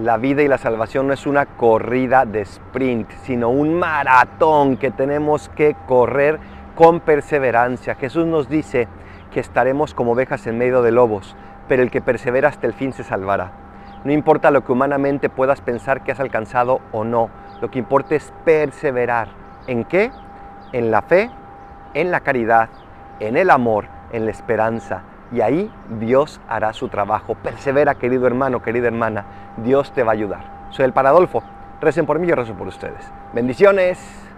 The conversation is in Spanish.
La vida y la salvación no es una corrida de sprint, sino un maratón que tenemos que correr con perseverancia. Jesús nos dice que estaremos como ovejas en medio de lobos, pero el que persevera hasta el fin se salvará. No importa lo que humanamente puedas pensar que has alcanzado o no, lo que importa es perseverar. ¿En qué? En la fe, en la caridad, en el amor, en la esperanza. Y ahí Dios hará su trabajo. Persevera, querido hermano, querida hermana. Dios te va a ayudar. Soy el Paradolfo. Recen por mí, yo rezo por ustedes. Bendiciones.